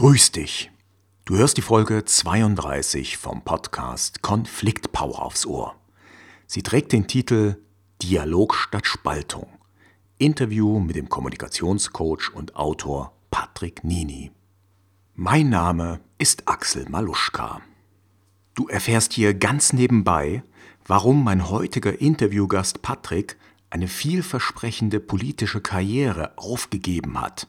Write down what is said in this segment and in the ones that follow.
Grüß dich. Du hörst die Folge 32 vom Podcast Konfliktpower aufs Ohr. Sie trägt den Titel Dialog statt Spaltung. Interview mit dem Kommunikationscoach und Autor Patrick Nini. Mein Name ist Axel Maluschka. Du erfährst hier ganz nebenbei, warum mein heutiger Interviewgast Patrick eine vielversprechende politische Karriere aufgegeben hat.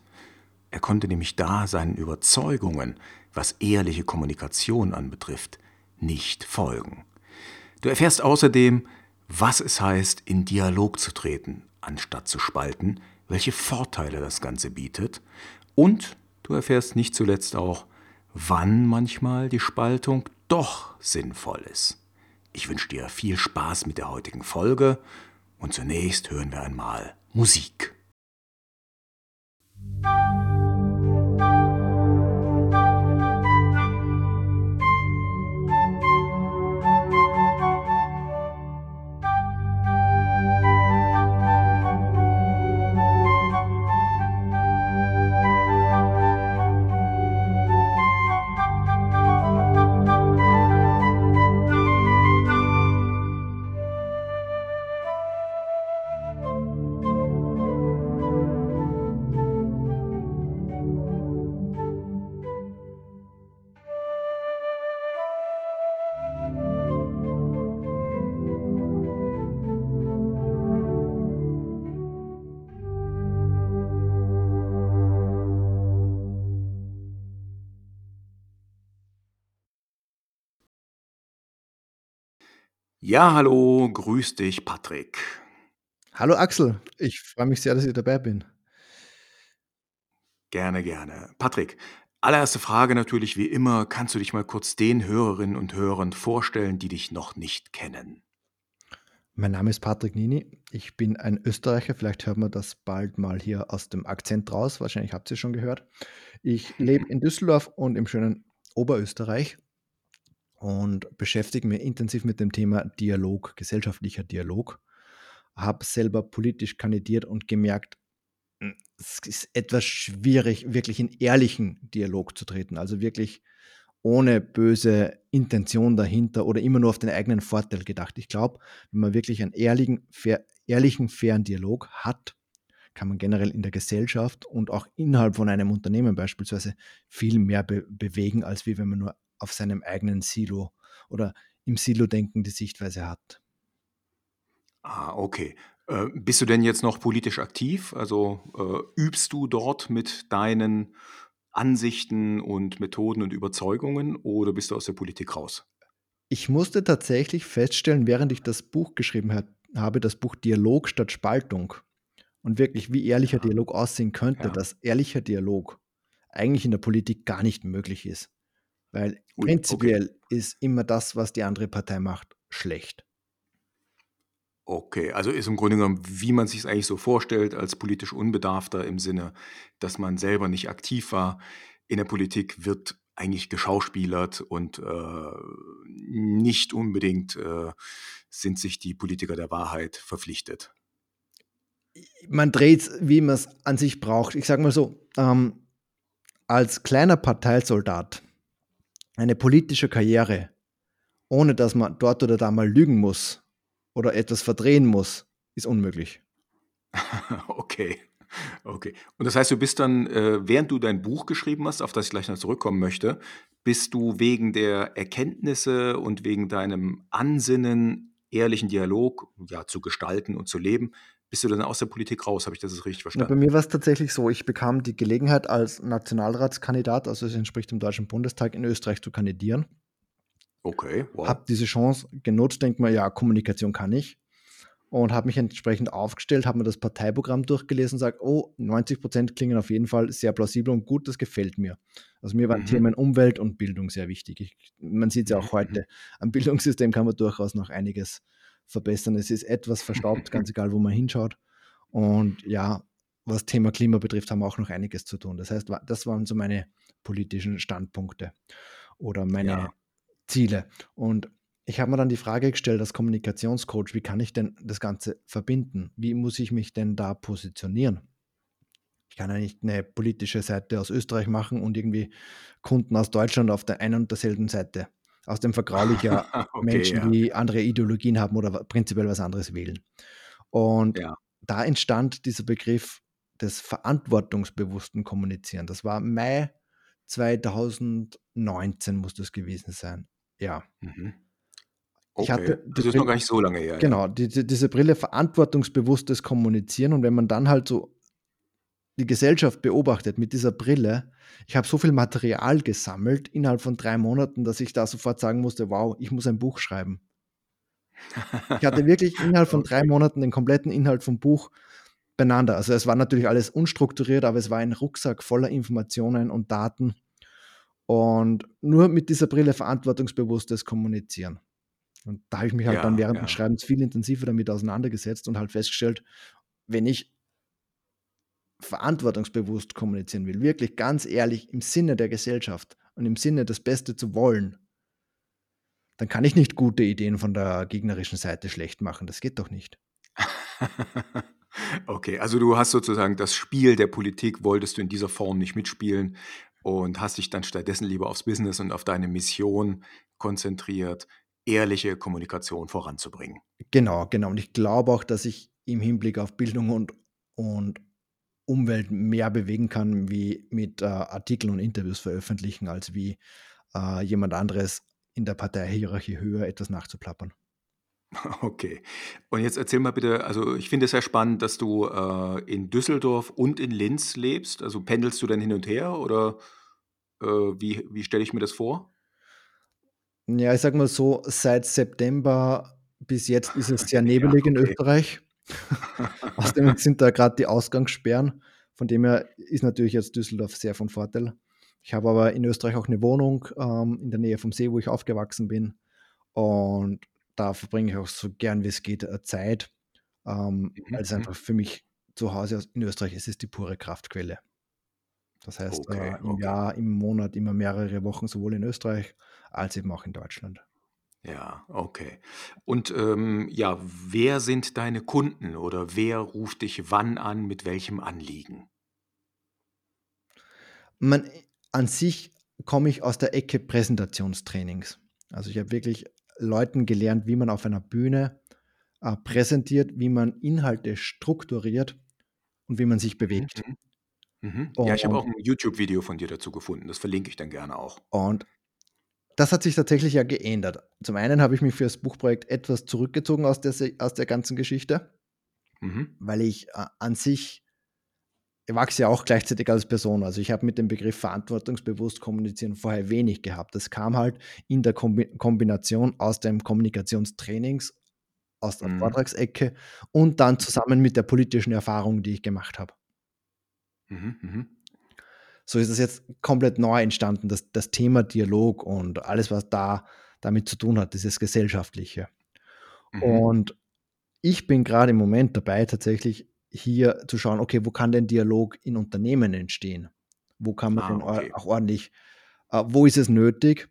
Er konnte nämlich da seinen Überzeugungen, was ehrliche Kommunikation anbetrifft, nicht folgen. Du erfährst außerdem, was es heißt, in Dialog zu treten, anstatt zu spalten, welche Vorteile das Ganze bietet und du erfährst nicht zuletzt auch, wann manchmal die Spaltung doch sinnvoll ist. Ich wünsche dir viel Spaß mit der heutigen Folge und zunächst hören wir einmal Musik. Ja, hallo, grüß dich, Patrick. Hallo Axel, ich freue mich sehr, dass ich dabei bin. Gerne, gerne. Patrick, allererste Frage natürlich wie immer, kannst du dich mal kurz den Hörerinnen und Hörern vorstellen, die dich noch nicht kennen? Mein Name ist Patrick Nini. Ich bin ein Österreicher. Vielleicht hört man das bald mal hier aus dem Akzent raus. Wahrscheinlich habt ihr es schon gehört. Ich lebe in Düsseldorf und im schönen Oberösterreich und beschäftige mich intensiv mit dem Thema Dialog, gesellschaftlicher Dialog. Habe selber politisch kandidiert und gemerkt, hm, es ist etwas schwierig, wirklich in ehrlichen Dialog zu treten. Also wirklich ohne böse Intention dahinter oder immer nur auf den eigenen Vorteil gedacht. Ich glaube, wenn man wirklich einen ehrlichen, fair, ehrlichen, fairen Dialog hat, kann man generell in der Gesellschaft und auch innerhalb von einem Unternehmen beispielsweise viel mehr be bewegen, als wie wenn man nur auf seinem eigenen Silo oder im Silo-Denken die Sichtweise hat. Ah, okay. Äh, bist du denn jetzt noch politisch aktiv? Also äh, übst du dort mit deinen Ansichten und Methoden und Überzeugungen oder bist du aus der Politik raus? Ich musste tatsächlich feststellen, während ich das Buch geschrieben hat, habe, das Buch Dialog statt Spaltung und wirklich, wie ehrlicher ja. Dialog aussehen könnte, ja. dass ehrlicher Dialog eigentlich in der Politik gar nicht möglich ist. Weil Ui, prinzipiell okay. ist immer das, was die andere Partei macht, schlecht. Okay, also ist im Grunde genommen, wie man sich es eigentlich so vorstellt, als politisch Unbedarfter im Sinne, dass man selber nicht aktiv war. In der Politik wird eigentlich geschauspielert und äh, nicht unbedingt äh, sind sich die Politiker der Wahrheit verpflichtet. Man dreht es, wie man es an sich braucht. Ich sage mal so, ähm, als kleiner Parteisoldat eine politische Karriere, ohne dass man dort oder da mal lügen muss oder etwas verdrehen muss, ist unmöglich. okay. Okay. Und das heißt, du bist dann, äh, während du dein Buch geschrieben hast, auf das ich gleich noch zurückkommen möchte, bist du wegen der Erkenntnisse und wegen deinem Ansinnen, ehrlichen Dialog ja, zu gestalten und zu leben, bist du dann aus der Politik raus? Habe ich das richtig verstanden? Ja, bei mir war es tatsächlich so, ich bekam die Gelegenheit als Nationalratskandidat, also es entspricht dem Deutschen Bundestag in Österreich zu kandidieren. Okay, wow. Habe diese Chance genutzt, denke mir, ja, Kommunikation kann ich. Und habe mich entsprechend aufgestellt, habe mir das Parteiprogramm durchgelesen und sage, oh, 90 Prozent klingen auf jeden Fall sehr plausibel und gut, das gefällt mir. Also mir waren mhm. Themen Umwelt und Bildung sehr wichtig. Ich, man sieht es ja auch mhm. heute, am Bildungssystem kann man durchaus noch einiges verbessern. Es ist etwas verstaubt, ganz egal, wo man hinschaut. Und ja, was Thema Klima betrifft, haben wir auch noch einiges zu tun. Das heißt, das waren so meine politischen Standpunkte oder meine ja. Ziele. Und ich habe mir dann die Frage gestellt als Kommunikationscoach, wie kann ich denn das Ganze verbinden? Wie muss ich mich denn da positionieren? Ich kann ja nicht eine politische Seite aus Österreich machen und irgendwie Kunden aus Deutschland auf der einen und derselben Seite. Außerdem vergraule ich ja Okay, Menschen, ja. die andere Ideologien haben oder prinzipiell was anderes wählen. Und Ja. da entstand dieser Begriff des verantwortungsbewussten Kommunizieren. Das war Mai 2019 muss das gewesen sein. Ja. Mhm. Ich Okay. Das ist noch Brille, gar nicht so lange her, ja. genau, die, die, diese Brille verantwortungsbewusstes Kommunizieren und wenn man dann halt so die Gesellschaft beobachtet mit dieser Brille, ich habe so viel Material gesammelt innerhalb von drei Monaten, dass ich da sofort sagen musste, wow, ich muss ein Buch schreiben. Ich hatte wirklich innerhalb von drei. Monaten den kompletten Inhalt vom Buch beieinander. Also es war natürlich alles unstrukturiert, aber es war ein Rucksack voller Informationen und Daten. Und nur mit dieser Brille verantwortungsbewusstes Kommunizieren. Und da habe ich mich halt dann Ja, während ja. des Schreibens viel intensiver damit auseinandergesetzt und halt festgestellt, wenn ich verantwortungsbewusst kommunizieren will, wirklich ganz ehrlich im Sinne der Gesellschaft und im Sinne das Beste zu wollen, dann kann ich nicht gute Ideen von der gegnerischen Seite schlecht machen. Das geht doch nicht. Okay, also du hast sozusagen das Spiel der Politik wolltest du in dieser Form nicht mitspielen und hast dich dann stattdessen lieber aufs Business und auf deine Mission konzentriert, ehrliche Kommunikation voranzubringen. Genau, genau. Und ich glaube auch, dass ich im Hinblick auf Bildung und, und Umwelt mehr bewegen kann, wie mit äh, Artikeln und Interviews veröffentlichen, als wie äh, jemand anderes in der Parteihierarchie höher etwas nachzuplappern. Okay. Und jetzt erzähl mal bitte, also ich finde es sehr spannend, dass du äh, in Düsseldorf und in Linz lebst. Also pendelst du dann hin und her oder äh, wie, wie stelle ich mir das vor? Ja, ich sag mal so, seit September bis jetzt ist es sehr Ja, nebelig in okay. Österreich. Außerdem sind da gerade die Ausgangssperren. Von dem her ist natürlich jetzt Düsseldorf sehr von Vorteil. Ich habe aber in Österreich auch eine Wohnung ähm, in der Nähe vom See, wo ich aufgewachsen bin. Und da verbringe ich auch so gern wie es geht äh, Zeit, ähm, Mhm, weil es einfach für mich zu Hause aus- in Österreich ist es die pure Kraftquelle. Das heißt, Okay, äh, im okay. Jahr, im Monat immer mehrere Wochen, sowohl in Österreich als eben auch in Deutschland. Ja, okay. Und ähm, ja, wer sind deine Kunden oder wer ruft dich wann an, mit welchem Anliegen? Man, an sich komme ich aus der Ecke Präsentationstrainings. Also ich habe wirklich Leuten gelernt, wie man auf einer Bühne äh, präsentiert, wie man Inhalte strukturiert und wie man sich bewegt. Mhm. Mhm. Ja, ich habe auch Und, ein YouTube-Video von dir dazu gefunden. Das verlinke ich dann gerne auch. und das hat sich tatsächlich ja geändert. Zum einen habe ich mich für das Buchprojekt etwas zurückgezogen aus der, aus der ganzen Geschichte, Mhm. weil ich äh, an sich ich wachse ja auch gleichzeitig als Person. Also ich habe mit dem Begriff verantwortungsbewusst kommunizieren vorher wenig gehabt. Das kam halt in der Kombi Kombination aus dem Kommunikationstrainings, aus der Mhm. Vortragsecke und dann zusammen mit der politischen Erfahrung, die ich gemacht habe. Mhm. So ist es jetzt komplett neu entstanden, das, das Thema Dialog und alles, was da damit zu tun hat, dieses Gesellschaftliche. Mhm. Und ich bin gerade im Moment dabei, tatsächlich hier zu schauen, okay, wo kann denn Dialog in Unternehmen entstehen? Wo kann man Ah, okay. auch ordentlich, äh, wo ist es nötig?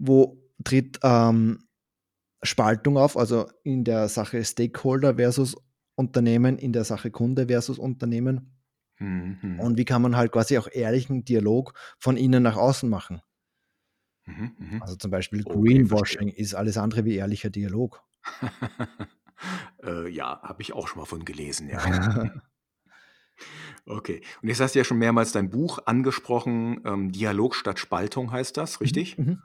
Wo tritt ähm, Spaltung auf, also in der Sache Stakeholder versus Unternehmen, in der Sache Kunde versus Unternehmen? Mhm. Mhm. Und wie kann man halt quasi auch ehrlichen Dialog von innen nach außen machen? Mhm. Mhm. Also zum Beispiel Okay, verstehe. Greenwashing ist alles andere wie ehrlicher Dialog. äh, ja, habe ich auch schon mal von gelesen, ja. Okay. Und jetzt hast du ja schon mehrmals dein Buch angesprochen. Ähm, Dialog statt Spaltung heißt das, Mhm, richtig? mhm.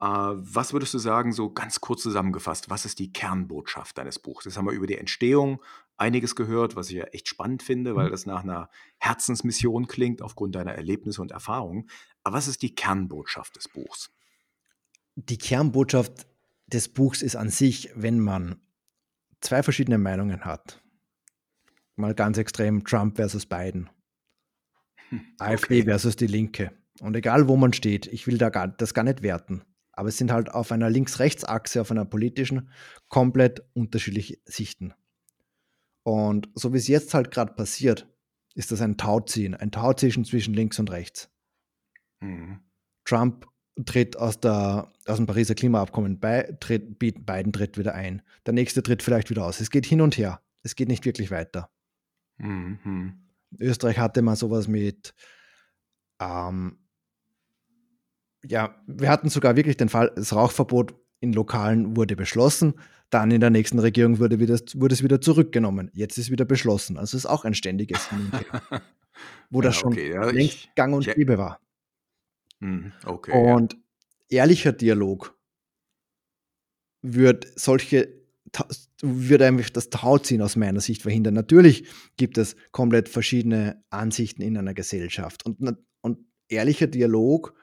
Äh, was würdest du sagen, so ganz kurz zusammengefasst, was ist die Kernbotschaft deines Buchs? Jetzt haben wir über die Entstehung einiges gehört, was ich ja echt spannend finde, weil Mhm. das nach einer Herzensmission klingt, aufgrund deiner Erlebnisse und Erfahrungen. Aber was ist die Kernbotschaft des Buchs? Die Kernbotschaft des Buchs ist an sich, wenn man zwei verschiedene Meinungen hat, mal ganz extrem Trump versus Biden, Hm, AfD Okay. versus die Linke. Und egal wo man steht, ich will da gar, das gar nicht werten. Aber es sind halt auf einer Links-Rechts-Achse, auf einer politischen, komplett unterschiedliche Sichten. Und so wie es jetzt halt gerade passiert, ist das ein Tauziehen, ein Tauziehen zwischen links und rechts. Mhm. Trump tritt aus, der, aus dem Pariser Klimaabkommen bei, tritt, Bi- Biden tritt wieder ein. Der nächste tritt vielleicht wieder aus. Es geht hin und her. Es geht nicht wirklich weiter. Mhm. Österreich hatte mal sowas mit, ähm, ja, wir hatten sogar wirklich den Fall, das Rauchverbot in Lokalen wurde beschlossen, dann in der nächsten Regierung wurde, wieder, wurde es wieder zurückgenommen. Jetzt ist wieder beschlossen. Also es ist auch ein ständiges Hin wo das Ja, schon okay, ja, längst ich, gang und ich, gäbe war. mhm, okay, ja. Und ehrlicher Dialog wird solche würde einfach das Tauziehen aus meiner Sicht verhindern. Natürlich gibt es komplett verschiedene Ansichten in einer Gesellschaft und, und ehrlicher Dialog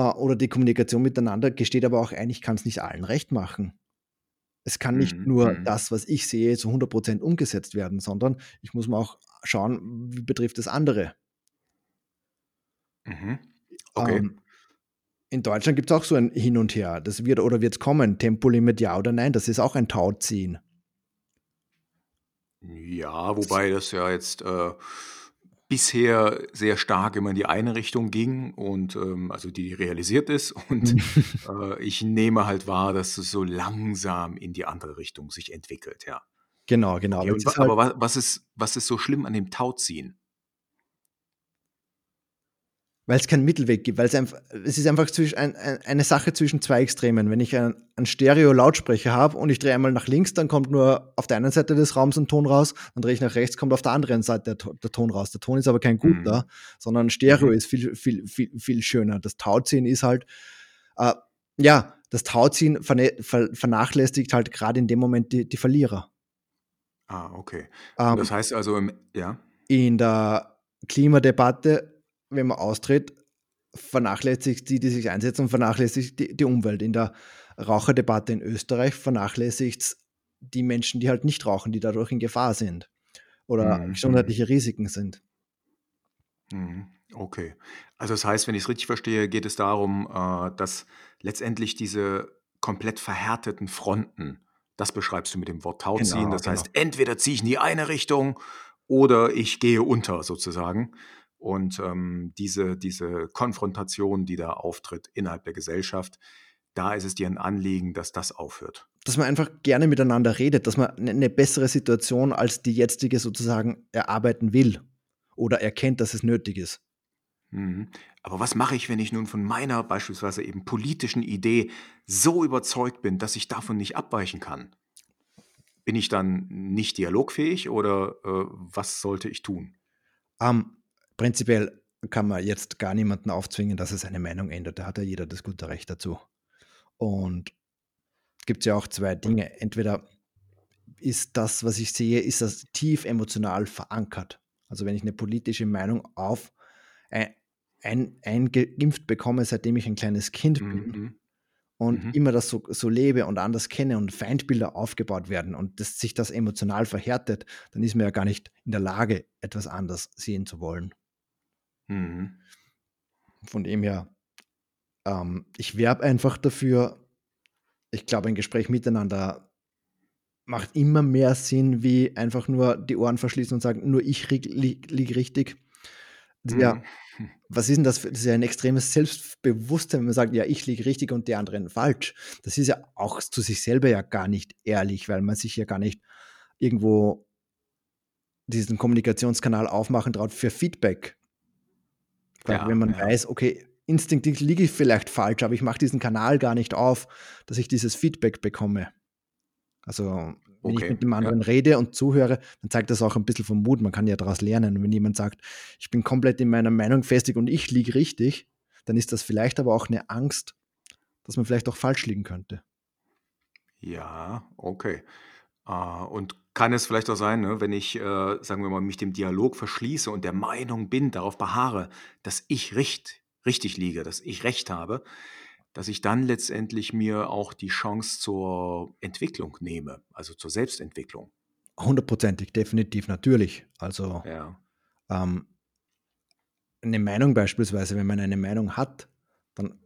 oder die Kommunikation miteinander gesteht aber auch ein, ich kann es nicht allen recht machen. Es kann nicht Mhm, nur mhm, das, was ich sehe, zu 100% umgesetzt werden, sondern ich muss mal auch schauen, wie betrifft es andere. mhm. Okay. Ähm, in Deutschland gibt es auch so ein Hin und Her. Das wird oder wird es kommen, Tempolimit ja oder nein, das ist auch ein Tauziehen. Ja, wobei das ja jetzt äh, bisher sehr stark immer in die eine Richtung ging und ähm, also die realisiert ist und äh, ich nehme halt wahr, dass es so langsam in die andere Richtung sich entwickelt, ja. Genau, genau. Okay, Aber halt aber wa was ist was ist so schlimm an dem Tauziehen? Weil es keinen Mittelweg gibt, weil es einfach, es ist einfach zwischen ein, ein, eine Sache zwischen zwei Extremen. Wenn ich einen, einen Stereo-Lautsprecher habe und ich drehe einmal nach links, dann kommt nur auf der einen Seite des Raums ein Ton raus, dann drehe ich nach rechts, kommt auf der anderen Seite der, der Ton raus. Der Ton ist aber kein Mhm, guter, sondern Stereo mhm, ist viel, viel, viel, viel schöner. Das Tauziehen ist halt, äh, ja, das Tauziehen vernachlässigt halt gerade in dem Moment die, die Verlierer. ah, okay. Ähm, das heißt also im ja? in der Klimadebatte, wenn man austritt, vernachlässigt die, die sich einsetzen und vernachlässigt die, die Umwelt. In der Raucherdebatte in Österreich vernachlässigt die Menschen, die halt nicht rauchen, die dadurch in Gefahr sind oder Mhm, gesundheitliche Risiken sind. mhm. Okay. Also das heißt, wenn ich's richtig verstehe, geht es darum, äh, dass letztendlich diese komplett verhärteten Fronten, das beschreibst du mit dem Wort Tauziehen. Genau, Das genau. heißt, entweder ziehe ich in die eine Richtung oder ich gehe unter sozusagen. Und, ähm, diese diese Konfrontation, die da auftritt innerhalb der Gesellschaft, da ist es dir ein Anliegen, dass das aufhört. Dass man einfach gerne miteinander redet, dass man eine, bessere Situation als die jetzige sozusagen erarbeiten will oder erkennt, dass es nötig ist. Mhm. Aber was mache ich, wenn ich nun von meiner beispielsweise eben politischen Idee so überzeugt bin, dass ich davon nicht abweichen kann? Bin ich dann nicht dialogfähig oder, äh, was sollte ich tun? Ähm, prinzipiell kann man jetzt gar niemanden aufzwingen, dass er seine Meinung ändert. Da hat ja jeder das gute Recht dazu. Und gibt es ja auch zwei Dinge. Entweder ist das, was ich sehe, ist das tief emotional verankert. Also wenn ich eine politische Meinung auf ein, ein, eingeimpft bekomme, seitdem ich ein kleines Kind bin Mhm. und Mhm. immer das so, so lebe und anders kenne und Feindbilder aufgebaut werden und dass sich das emotional verhärtet, dann ist man ja gar nicht in der Lage, etwas anders sehen zu wollen. Mhm. Von dem her, ähm, ich werbe einfach dafür. Ich glaube, ein Gespräch miteinander macht immer mehr Sinn, wie einfach nur die Ohren verschließen und sagen, nur ich liege lieg, richtig. Ja, Mhm. was ist denn das? Für, das ist ja ein extremes Selbstbewusstsein, wenn man sagt, ja, ich liege richtig und die anderen falsch. Das ist ja auch zu sich selber ja gar nicht ehrlich, weil man sich ja gar nicht irgendwo diesen Kommunikationskanal aufmachen traut für Feedback. Weil Ja, wenn man ja. weiß, okay, instinktiv liege ich vielleicht falsch, aber ich mache diesen Kanal gar nicht auf, dass ich dieses Feedback bekomme. Also, wenn ich Okay, mit dem ja. anderen rede und zuhöre, dann zeigt das auch ein bisschen vom Mut. Man kann ja daraus lernen. Und wenn jemand sagt, ich bin komplett in meiner Meinung festig und ich liege richtig, dann ist das vielleicht aber auch eine Angst, dass man vielleicht auch falsch liegen könnte. Ja, okay. Äh, und kann es vielleicht auch sein, ne, wenn ich, äh, sagen wir mal, mich dem Dialog verschließe und der Meinung bin, darauf beharre, dass ich richt richtig liege, dass ich recht habe, dass ich dann letztendlich mir auch die Chance zur Entwicklung nehme, also zur Selbstentwicklung. Hundertprozentig, definitiv, natürlich. Also, Ja. ähm, eine Meinung beispielsweise, wenn man eine Meinung hat, dann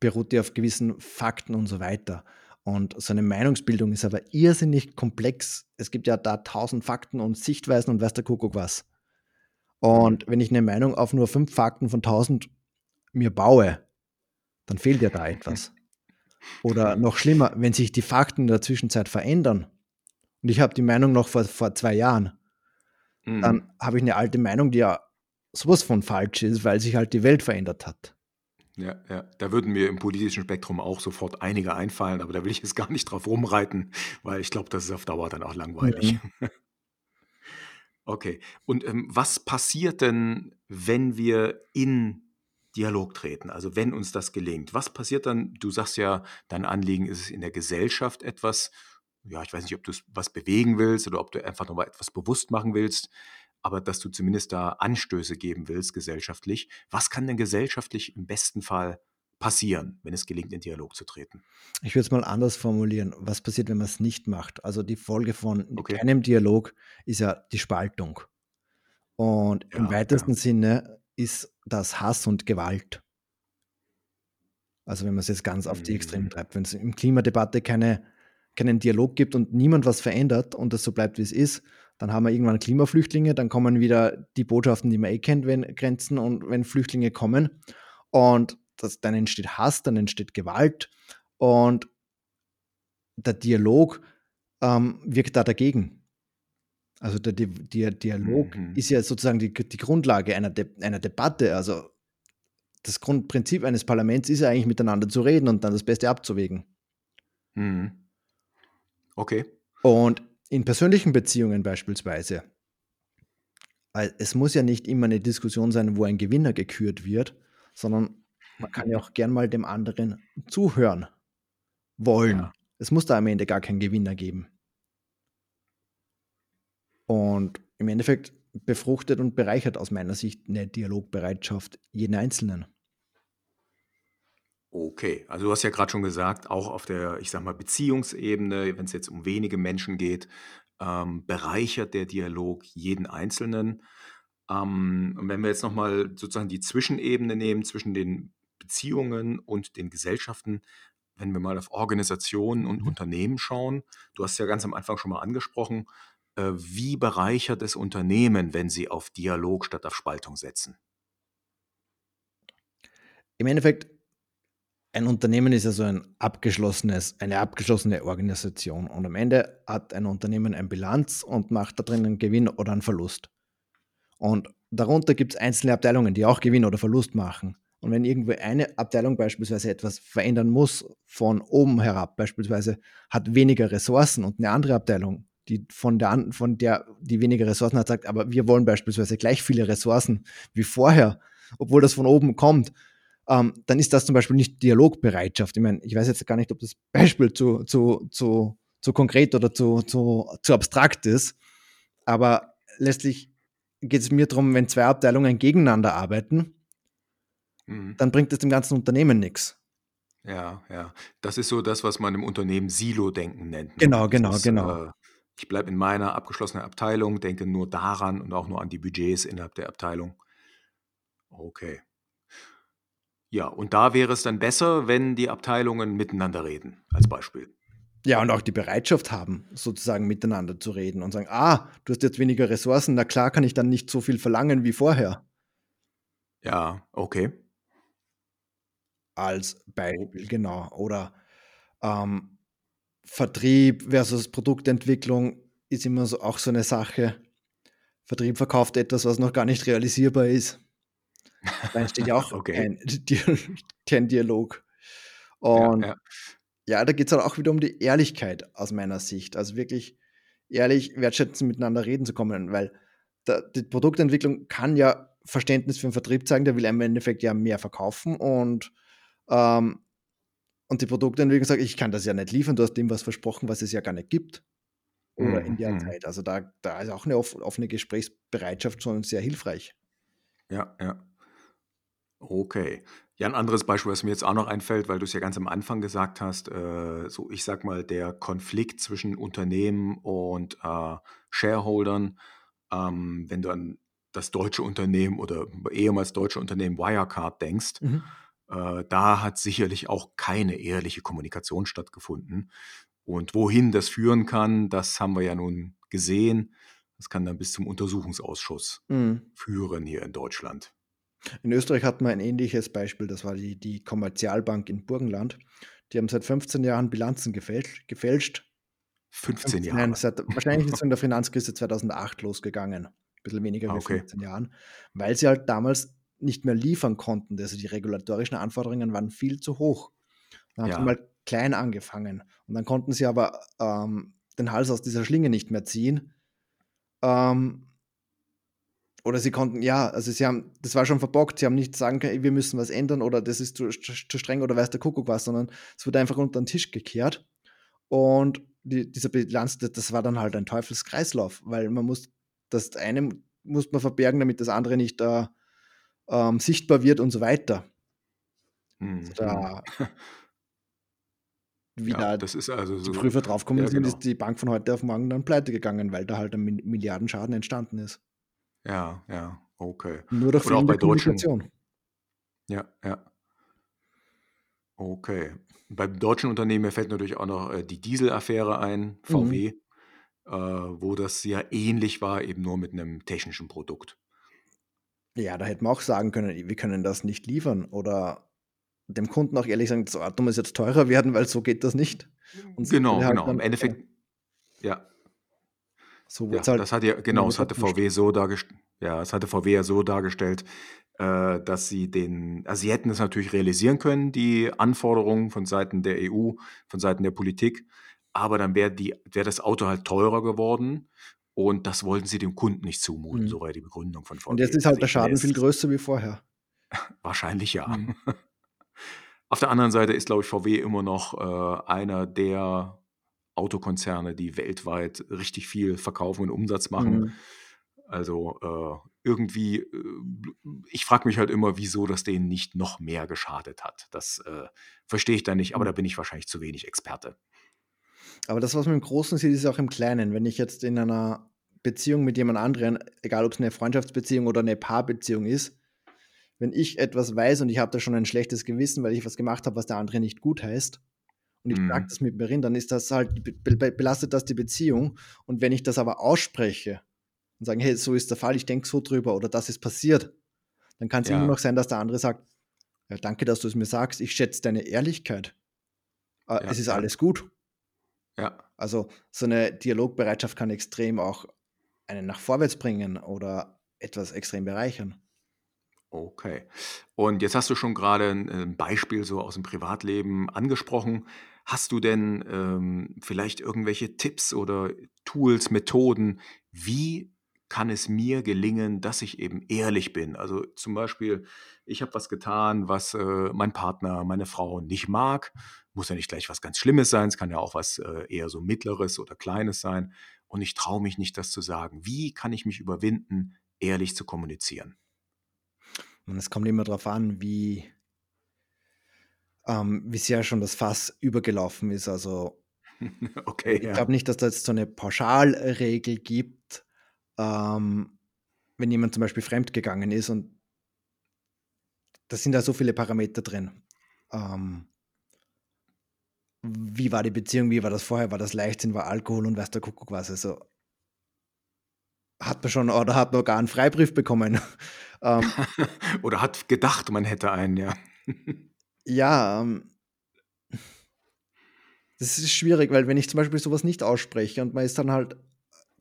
beruht die auf gewissen Fakten und so weiter. Und so eine Meinungsbildung ist aber irrsinnig komplex. Es gibt ja da tausend Fakten und Sichtweisen und weiß der Kuckuck was. Und wenn ich eine Meinung auf nur fünf Fakten von tausend mir baue, dann fehlt ja da etwas. Oder noch schlimmer, wenn sich die Fakten in der Zwischenzeit verändern und ich habe die Meinung noch vor, vor zwei Jahren, dann Mhm. habe ich eine alte Meinung, die ja sowas von falsch ist, weil sich halt die Welt verändert hat. Ja, ja. Da würden mir im politischen Spektrum auch sofort einige einfallen, aber da will ich jetzt gar nicht drauf rumreiten, weil ich glaube, das ist auf Dauer dann auch langweilig. Mhm. Okay. Und, ähm, was passiert denn, wenn wir in Dialog treten? Also, wenn uns das gelingt. Was passiert dann? Du sagst ja, dein Anliegen ist es in der Gesellschaft etwas ja, ich weiß nicht, ob du's was bewegen willst oder ob du einfach noch mal etwas bewusst machen willst, aber dass du zumindest da Anstöße geben willst gesellschaftlich. Was kann denn gesellschaftlich im besten Fall passieren, wenn es gelingt, in Dialog zu treten? Ich würde es mal anders formulieren. Was passiert, wenn man es nicht macht? Also, die Folge von Okay. keinem Dialog ist ja die Spaltung. Und im Ja, weitesten ja. Sinne ist das Hass und Gewalt. Also, wenn man's jetzt ganz auf die Extreme Mhm. treibt. Wenn's im Klimadebatte keine keinen Dialog gibt und niemand was verändert und das so bleibt, wie's ist, dann haben wir irgendwann Klimaflüchtlinge, dann kommen wieder die Botschaften, die man eh kennt, wenn Grenzen und wenn Flüchtlinge kommen. Und das dann entsteht Hass, dann entsteht Gewalt und der Dialog, ähm, wirkt da dagegen. Also, der Dia Dialog Mhm. ist ja sozusagen die die Grundlage einer De einer Debatte. Also, das Grundprinzip eines Parlaments ist ja eigentlich miteinander zu reden und dann das Beste abzuwägen. Mhm. Okay. Und in persönlichen Beziehungen beispielsweise es muss ja nicht immer 'ne Diskussion sein, wo ein Gewinner gekürt wird, sondern man kann ja auch gern mal dem anderen zuhören wollen. Ja. Es muss da am Ende gar keinen Gewinner geben. Und im Endeffekt befruchtet und bereichert aus meiner Sicht 'ne Dialogbereitschaft jeden Einzelnen. Okay, also du hast ja grad schon gesagt, auch auf der, ich sage mal, Beziehungsebene, wenn's jetzt um wenige Menschen geht, ähm, bereichert der Dialog jeden Einzelnen. Ähm, und wenn wir jetzt noch mal sozusagen die Zwischenebene nehmen zwischen den Beziehungen und den Gesellschaften, wenn wir mal auf Organisationen und Mhm. Unternehmen schauen. Du hast ja ganz am Anfang schon mal angesprochen, äh, wie bereichert es Unternehmen, wenn sie auf Dialog statt auf Spaltung setzen? Im Endeffekt ein Unternehmen ist ja so ein abgeschlossenes eine abgeschlossene Organisation und am Ende hat ein Unternehmen ein Bilanz und macht da drin 'n Gewinn oder 'n Verlust. Und darunter gibt's einzelne Abteilungen, die auch Gewinn oder Verlust machen. Und wenn irgendwo eine Abteilung beispielsweise etwas verändern muss von oben herab, beispielsweise hat weniger Ressourcen und 'ne andere Abteilung, die von der von der die weniger Ressourcen hat, sagt: „Aber wir wollen beispielsweise gleich viele Ressourcen wie vorher“, obwohl das von oben kommt, ähm, dann ist das zum Beispiel nicht Dialogbereitschaft. Ich meine, ich weiß jetzt gar nicht, ob das Beispiel zu zu zu zu konkret oder zu zu zu abstrakt ist, aber letztlich geht's mir drum, wenn 2 Abteilungen gegeneinander arbeiten Mhm. dann bringt es dem ganzen Unternehmen nix. Ja, ja. Das ist so das, was man im Unternehmen Silodenken nennt, ne? Genau, genau, Dieses, genau. äh, ich bleibe in meiner abgeschlossenen Abteilung, denke nur daran und auch nur an die Budgets innerhalb der Abteilung. Okay. Ja, und da wäre es dann besser, wenn die Abteilungen miteinander reden, als Beispiel. Ja, und auch die Bereitschaft haben, sozusagen miteinander zu reden und sagen: „Ah, du hast jetzt weniger Ressourcen, na klar kann ich dann nicht so viel verlangen wie vorher.“ Ja, okay. Als Beispiel, genau. Oder, ähm, Vertrieb versus Produktentwicklung ist immer so auch so 'ne Sache. Vertrieb verkauft etwas, was noch gar nicht realisierbar ist. Da entsteht ja auch Okay. kein kein Dialog. Ja, Und ja. ja, da geht's halt auch wieder um die Ehrlichkeit aus meiner Sicht. Also, wirklich ehrlich, wertschätzend miteinander reden zu kommen, weil da die Produktentwicklung kann ja Verständnis für 'n Vertrieb zeigen, der will einem im Endeffekt ja mehr verkaufen und, ähm und die Produktentwicklung sagt: „Ich kann das ja nicht liefern, du hast dem was versprochen, was es ja gar nicht gibt oder in Mhm, der mhm. Zeit.“ Also, da da ist auch 'ne off offene Gesprächsbereitschaft schon sehr hilfreich. Ja, ja. Okay. Ja, 'n anderes Beispiel, was mir jetzt auch noch einfällt, weil du's ja ganz am Anfang gesagt hast, äh, so, ich sage mal, der Konflikt zwischen Unternehmen und, äh, Shareholdern. Ähm, wenn du an das deutsche Unternehmen oder ehemals deutsche Unternehmen Wirecard denkst, Mhm. äh, da hat sicherlich auch keine ehrliche Kommunikation stattgefunden. Und wohin das führen kann, das haben wir ja nun gesehen. Das kann dann bis zum Untersuchungsausschuss Mhm. führen hier in Deutschland. In Österreich hatten wir ein ähnliches Beispiel, das war die die Kommerzialbank in Burgenland. Die haben seit 15 Jahren Bilanzen gefälscht gefälscht. 15 15 nein, Jahre. seit wahrscheinlich ist es in der Finanzkrise 2008 losgegangen bisschen weniger Ah, wie okay. 15 Jahren, weil sie halt damals nicht mehr liefern konnten. Also die regulatorischen Anforderungen waren viel zu hoch. Dann haben sie mal klein angefangen und dann konnten sie aber ähm, den Hals aus dieser Schlinge nicht mehr ziehen. Ähm, oder sie konnten, ja, also sie haben, das war schon verbockt, sie haben nicht sagen können, wir müssen was ändern oder das ist zu, zu, zu streng oder weiß der Kuckuck was, sondern es wurde einfach unter den Tisch gekehrt. Und die, dieser Bilanz, das, war dann halt ein Teufelskreislauf, weil man muss, das eine muss man verbergen, damit das andere nicht äh, ähm, sichtbar wird und so weiter. Mhm. Also da, wie Ja, da das ist also die so. Prüfer draufgekommen Ja, sind, genau. ist die Bank von heute auf morgen dann pleite gegangen, weil da halt ein Mi- Milliardenschaden entstanden ist. Ja, ja, okay. Nur durch Oder auch bei deutschen, ja, ja, okay. Beim deutschen Unternehmen mir fällt natürlich auch noch äh, die Dieselaffäre ein, Mhm. VW, äh, wo das ja ähnlich war, eben nur mit einem technischen Produkt. Ja, da hätte man auch sagen können, wir können das nicht liefern oder dem Kunden auch ehrlich sagen, das Auto muss jetzt teurer werden, weil so geht das nicht. Und Genau, halt genau. Im Endeffekt, ja, so ja, halt das hat ja, genau, es hatte. VW so dargestellt, ja, es hatte VW ja so dargestellt, äh, dass sie den, also sie hätten es natürlich realisieren können, die Anforderungen von Seiten der EU, von Seiten der Politik, aber dann wäre die, wäre das Auto halt teurer geworden und das wollten sie dem Kunden nicht zumuten. Mhm. So war die Begründung von Und jetzt VW. ist Also halt der ich finde Schaden viel größer wie vorher. wahrscheinlich ja. Mhm. Auf der anderen Seite ist, glaube ich, VW immer noch äh, einer der Autokonzerne, die weltweit richtig viel verkaufen und Umsatz machen. Mhm. Also äh, irgendwie, äh, ich frage mich halt immer, wieso das denen nicht noch mehr geschadet hat. Das äh, verstehe ich dann nicht, aber da Mhm. bin ich wahrscheinlich zu wenig Experte. Aber das, was man im Großen sieht, ist auch im Kleinen. Wenn ich jetzt in einer Beziehung mit jemand anderen, egal ob es eine Freundschaftsbeziehung oder eine Paarbeziehung ist, wenn ich etwas weiß und ich habe da schon ein schlechtes Gewissen, weil ich was gemacht habe, was der andere nicht gut heißt, und ich sage Mhm. das mit mir rein, dann ist das halt, be be belastet das die Beziehung. Und wenn ich das aber ausspreche und sage, hey, so ist der Fall, ich denke so drüber oder das ist passiert, dann kann es immer Ja, noch sein, dass der andere sagt, ja, danke, dass du es mir sagst, ich schätze deine Ehrlichkeit. Es ja, ist ja, alles gut. ja. Also so eine Dialogbereitschaft kann extrem auch einen nach vorwärts bringen oder etwas extrem bereichern. Okay. Und jetzt hast du schon gerade ein Beispiel so aus dem Privatleben angesprochen. Hast du denn ähm, vielleicht irgendwelche Tipps oder Tools, Methoden, wie kann es mir gelingen, dass ich eben ehrlich bin? Also zum Beispiel, ich habe was getan, was äh, mein Partner, meine Frau nicht mag. Muss ja nicht gleich was ganz Schlimmes sein, es kann ja auch was äh, eher so Mittleres oder Kleines sein. Und ich traue mich nicht, das zu sagen. Wie kann ich mich überwinden, ehrlich zu kommunizieren? Und es kommt immer darauf an, wie, ähm, wie sehr schon das Fass übergelaufen ist. Also Okay, ich ja. glaube nicht, dass da jetzt so eine Pauschalregel gibt, ähm, wenn jemand zum Beispiel fremdgegangen ist und da sind da so viele Parameter drin. Ähm, wie war die Beziehung, wie war das vorher, war das Leichtsinn, war Alkohol und weiß der Kuckuck was. Also hat man schon oder hat man gar einen Freibrief bekommen. ähm, Oder hat gedacht, man hätte einen, ja. Ja, ähm, das ist schwierig, weil wenn ich zum Beispiel sowas nicht ausspreche und man ist dann halt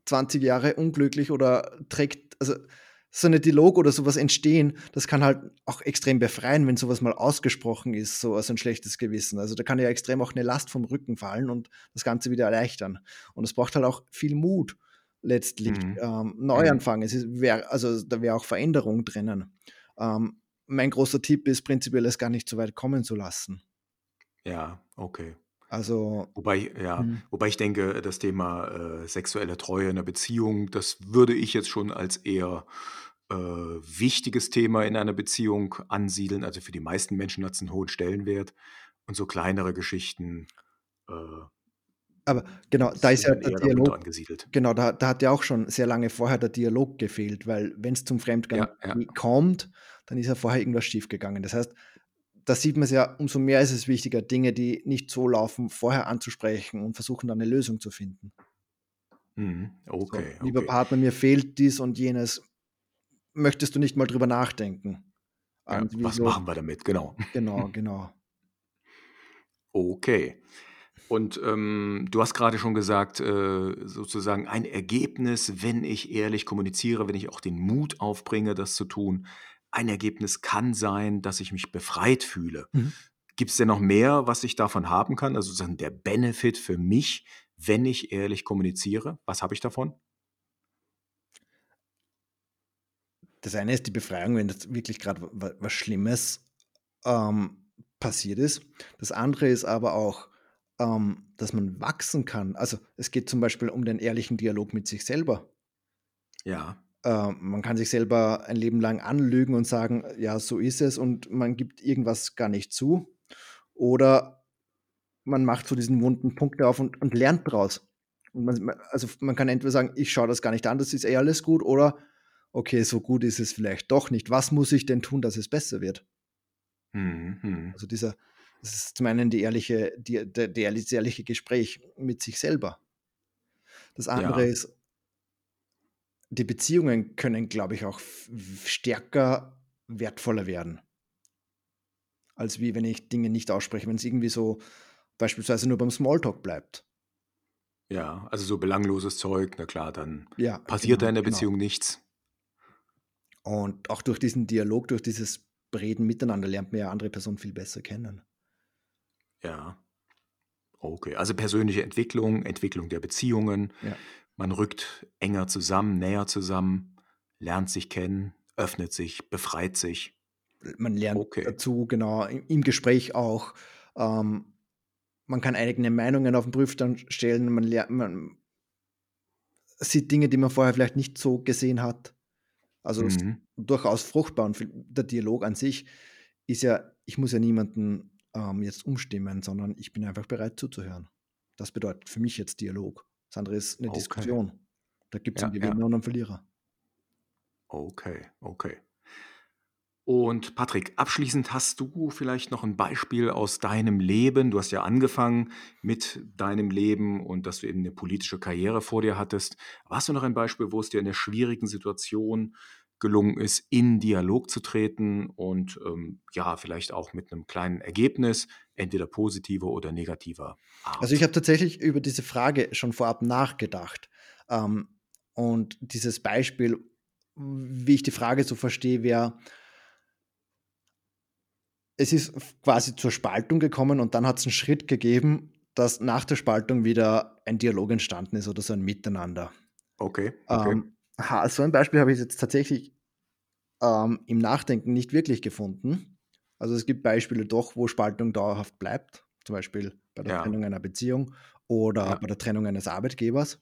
20 Jahre unglücklich oder trägt, also so eine Dialog oder sowas entstehen, das kann halt auch extrem befreien, wenn sowas mal ausgesprochen ist, so als ein schlechtes Gewissen. Also da kann ja extrem auch eine Last vom Rücken fallen und das Ganze wieder erleichtern. Und es braucht halt auch viel Mut letztlich. Mhm. Ähm, Mhm. Neuanfang, es ist, wär, also da wäre auch Veränderung drinnen. Ähm, mein großer Tipp ist prinzipiell, es gar nicht so weit kommen zu lassen. Ja, okay. Also, Wobei, ja, hm, wobei ich denke, das Thema äh, sexuelle Treue in einer Beziehung, das würde ich jetzt schon als eher äh, wichtiges Thema in einer Beziehung ansiedeln. Also für die meisten Menschen hat es einen hohen Stellenwert. Und so kleinere Geschichten äh, aber genau, da ist ja der Dialog, angesiedelt. genau, da, da hat ja auch schon sehr lange vorher der Dialog gefehlt, weil wenn es zum Fremdgang Ja, ja. kommt, dann ist ja vorher irgendwas schiefgegangen. Das heißt, da sieht man es ja, umso mehr ist es wichtiger, Dinge, die nicht so laufen, vorher anzusprechen und versuchen dann eine Lösung zu finden. Mhm. So, Okay, lieber okay. Partner, mir fehlt dies und jenes. Möchtest du nicht mal drüber nachdenken? Ja, was wieso? machen wir damit? Genau. Genau, genau. Okay. Und ähm, du hast gerade schon gesagt, äh, sozusagen ein Ergebnis, wenn ich ehrlich kommuniziere, wenn ich auch den Mut aufbringe, das zu tun. Ein Ergebnis kann sein, dass ich mich befreit fühle. Mhm. Gibt es denn noch mehr, was ich davon haben kann? Also sozusagen der Benefit für mich, wenn ich ehrlich kommuniziere. Was habe ich davon? Das eine ist die Befreiung, wenn das wirklich gerade was Schlimmes ähm, passiert ist. Das andere ist aber auch, ähm, dass man wachsen kann. Also es geht zum Beispiel um den ehrlichen Dialog mit sich selber. Ja. Äh, man kann sich selber ein Leben lang anlügen und sagen, ja, so ist es und man gibt irgendwas gar nicht zu. Oder man macht so diesen wunden Punkt auf und, und lernt man, also man kann entweder sagen, ich schaue das gar nicht an, das ist eh alles gut, oder okay, so gut ist es vielleicht doch nicht. Was muss ich denn tun, dass es besser wird? Mhm. Also dieser, das ist zum einen die ehrliche, die, der, der das ehrliche Gespräch mit sich selber. Das andere Ja. ist, die Beziehungen können, glaube ich, auch stärker wertvoller werden, als wie wenn ich Dinge nicht ausspreche, wenn es irgendwie so beispielsweise nur beim Smalltalk bleibt. Ja, also so belangloses Zeug, na klar, dann Ja, passiert da genau, in der genau. Beziehung nichts. Und auch durch diesen Dialog, durch dieses Reden miteinander lernt man ja andere Personen viel besser kennen. Ja. Okay, also persönliche Entwicklung, Entwicklung der Beziehungen. Ja. Man rückt enger zusammen, näher zusammen, lernt sich kennen, öffnet sich, befreit sich. Man lernt Okay. dazu, genau, im, Gespräch auch. Ähm, man kann eigene Meinungen auf den Prüfstand stellen. Man, lernt, man sieht Dinge, die man vorher vielleicht nicht so gesehen hat. Also Mhm. durchaus fruchtbar. Und der Dialog an sich ist ja, ich muss ja niemanden ähm, jetzt umstimmen, sondern ich bin einfach bereit zuzuhören. Das bedeutet für mich jetzt Dialog. Das andere ist eine Okay. Diskussion. Da gibt es Ja, einen ja. Gewinner und einen Verlierer. Okay, okay. Und Patrick, abschließend hast du vielleicht noch ein Beispiel aus deinem Leben. Du hast ja angefangen mit deinem Leben und dass du eben eine politische Karriere vor dir hattest. Aber Hast du noch ein Beispiel, wo es dir in der schwierigen Situation gelungen ist, in Dialog zu treten und ähm, ja, vielleicht auch mit einem kleinen Ergebnis, entweder positiver oder negativer Also ich Art? habe tatsächlich über diese Frage schon vorab nachgedacht. Ähm, und dieses Beispiel, wie ich die Frage so verstehe, wäre, es ist quasi zur Spaltung gekommen und dann hat es einen Schritt gegeben, dass nach der Spaltung wieder ein Dialog entstanden ist oder so ein Miteinander. Okay, okay. Ähm, ha, so ein Beispiel habe ich jetzt tatsächlich ähm, im Nachdenken nicht wirklich gefunden. Also es gibt Beispiele doch, wo Spaltung dauerhaft bleibt, zum Beispiel bei der Ja, Trennung einer Beziehung oder ja, bei der Trennung eines Arbeitgebers.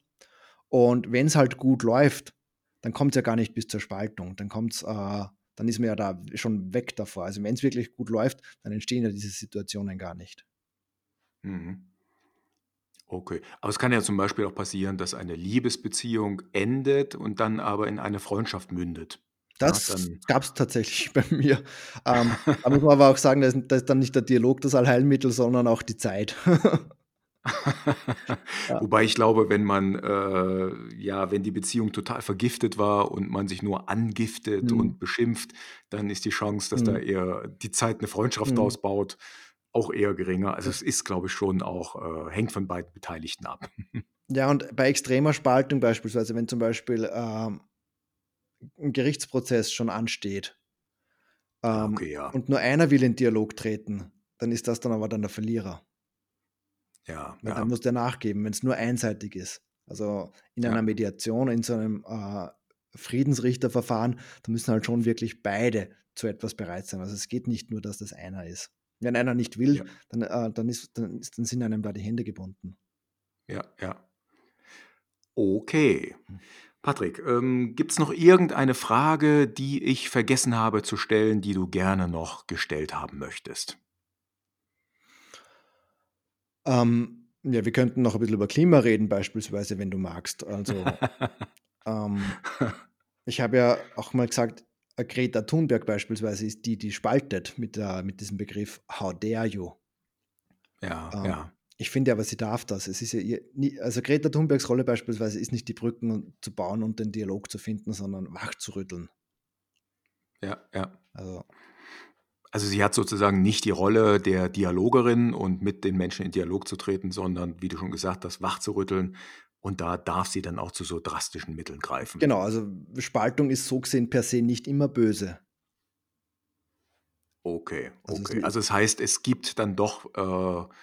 Und wenn es halt gut läuft, dann kommt es ja gar nicht bis zur Spaltung. Dann kommt's, äh, dann ist man ja da schon weg davor. Also wenn es wirklich gut läuft, dann entstehen ja diese Situationen gar nicht. mhm. Okay. Aber es kann ja zum Beispiel auch passieren, dass eine Liebesbeziehung endet und dann aber in eine Freundschaft mündet. Das gab es tatsächlich bei mir. Ähm, da muss man aber auch sagen, da ist, da ist dann nicht der Dialog das Allheilmittel, sondern auch die Zeit. ja. Wobei ich glaube, wenn man, äh, ja, wenn die Beziehung total vergiftet war und man sich nur angiftet Hm, und beschimpft, dann ist die Chance, dass da hm, eher die Zeit eine Freundschaft hm. draus baut, auch eher geringer. Also es ist, glaube ich, schon auch, äh, hängt von beiden Beteiligten ab. ja, und bei extremer Spaltung beispielsweise, wenn zum Beispiel ähm, ein Gerichtsprozess schon ansteht Ah, ähm, okay, ja. und nur einer will in Dialog treten, dann ist das dann aber dann der Verlierer. Ja, Weil dann ja, muss der nachgeben, wenn es nur einseitig ist. Also in einer ja, Mediation, in so einem äh, Friedensrichterverfahren, da müssen halt schon wirklich beide zu etwas bereit sein. Also es geht nicht nur, dass das einer ist. Wenn einer nicht will, ja, dann, äh, dann, ist, dann, ist, dann sind einem da die Hände gebunden. ja, ja. Okay. Patrick, ähm, gibt es noch irgendeine Frage, die ich vergessen habe zu stellen, die du gerne noch gestellt haben möchtest? Ähm, ja, wir könnten noch ein bisschen über Klima reden, beispielsweise, wenn du magst. Also, ähm, ich habe ja auch mal gesagt, Greta Thunberg beispielsweise ist die, die spaltet mit, der, mit diesem Begriff How dare you? Ja, Ähm, ja, ich finde aber, sie darf das. Es ist ja ihr, also Greta Thunbergs Rolle beispielsweise ist nicht die Brücken zu bauen und den Dialog zu finden, sondern wach zu rütteln. ja, ja. Also, Also sie hat sozusagen nicht die Rolle der Dialogerin und mit den Menschen in Dialog zu treten, sondern, wie du schon gesagt hast, wachzurütteln. Und da darf sie dann auch zu so drastischen Mitteln greifen. Genau, also Spaltung ist so gesehen per se nicht immer böse. Okay, Also okay. sie Also das heißt, es gibt dann doch äh,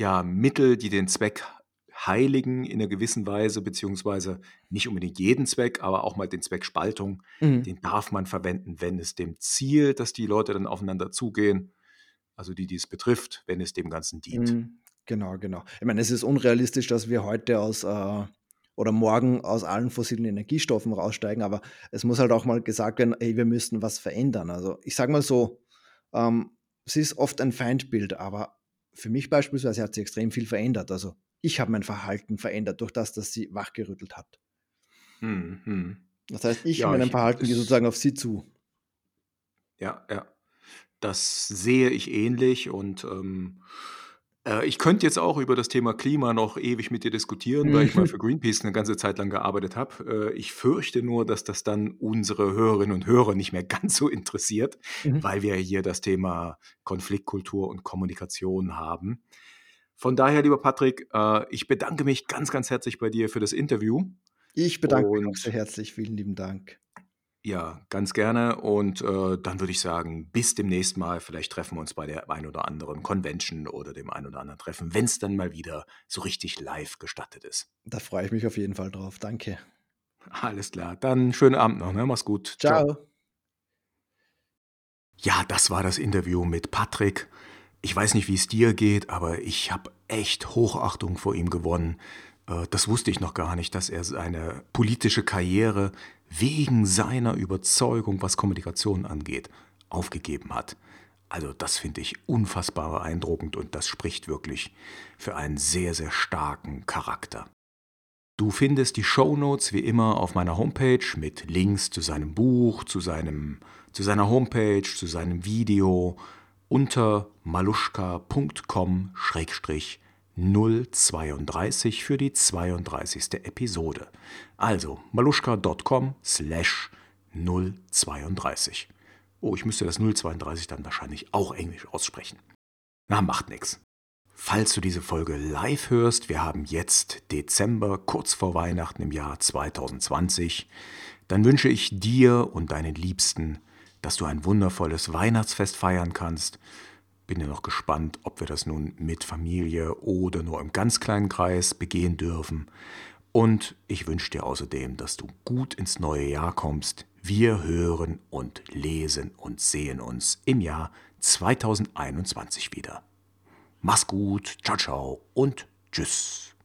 ja Mittel, die den Zweck heiligen in einer gewissen Weise, beziehungsweise nicht unbedingt jeden Zweck, aber auch mal den Zweck Spaltung, mhm. den darf man verwenden, wenn es dem Ziel, dass die Leute dann aufeinander zugehen, also die, die es betrifft, wenn es dem Ganzen dient. Mhm. Genau, genau. Ich meine, es ist unrealistisch, dass wir heute aus äh, oder morgen aus allen fossilen Energiestoffen raussteigen, aber es muss halt auch mal gesagt werden, ey, wir müssten was verändern. Also ich sage mal so, ähm, es ist oft ein Feindbild, aber für mich beispielsweise hat sie extrem viel verändert. Also ich habe mein Verhalten verändert durch das, dass sie wachgerüttelt hat. Hm, hm. Das heißt, ich Ja, meinem ich, Verhalten gehe sozusagen auf sie zu. ja, ja. Das sehe ich ähnlich und ähm, äh, ich könnte jetzt auch über das Thema Klima noch ewig mit dir diskutieren, weil ich mal für Greenpeace eine ganze Zeit lang gearbeitet habe. Äh, ich fürchte nur, dass das dann unsere Hörerinnen und Hörer nicht mehr ganz so interessiert, Mhm. weil wir hier das Thema Konfliktkultur und Kommunikation haben. Von daher, lieber Patrick, äh, ich bedanke mich ganz, ganz herzlich bei dir für das Interview Ich bedanke mich auch sehr und herzlich. Vielen lieben Dank. Ja, ganz gerne. Und äh, dann würde ich sagen, bis demnächst mal. Vielleicht treffen wir uns bei der ein oder anderen Convention oder dem ein oder anderen Treffen, wenn es dann mal wieder so richtig live gestattet ist. Da freue ich mich auf jeden Fall drauf. Danke. Alles klar. Dann schönen Abend noch. Ne? Mach's gut. Ciao. Ciao. Ja, das war das Interview mit Patrick. Ich weiß nicht, wie es dir geht, aber ich habe echt Hochachtung vor ihm gewonnen. Äh, Das wusste ich noch gar nicht, dass er seine politische Karriere wegen seiner Überzeugung, was Kommunikation angeht, aufgegeben hat. Also das finde ich unfassbar beeindruckend und das spricht wirklich für einen sehr, sehr starken Charakter. Du findest die Shownotes wie immer auf meiner Homepage mit Links zu seinem Buch, zu, seinem, zu seiner Homepage, zu seinem Video unter maluschka.com-032 für die 32. Episode. Also maluschka.com slash 032. Oh, ich müsste das 032 dann wahrscheinlich auch englisch aussprechen. Na, macht nix. Falls du diese Folge live hörst, wir haben jetzt Dezember, kurz vor Weihnachten im Jahr 2020, dann wünsche ich dir und deinen Liebsten, dass du ein wundervolles Weihnachtsfest feiern kannst. Bin ja noch gespannt, ob wir das nun mit Familie oder nur im ganz kleinen Kreis begehen dürfen. Und ich wünsche dir außerdem, dass du gut ins neue Jahr kommst. Wir hören und lesen und sehen uns im Jahr 2021 wieder. Mach's gut, ciao, ciao und tschüss.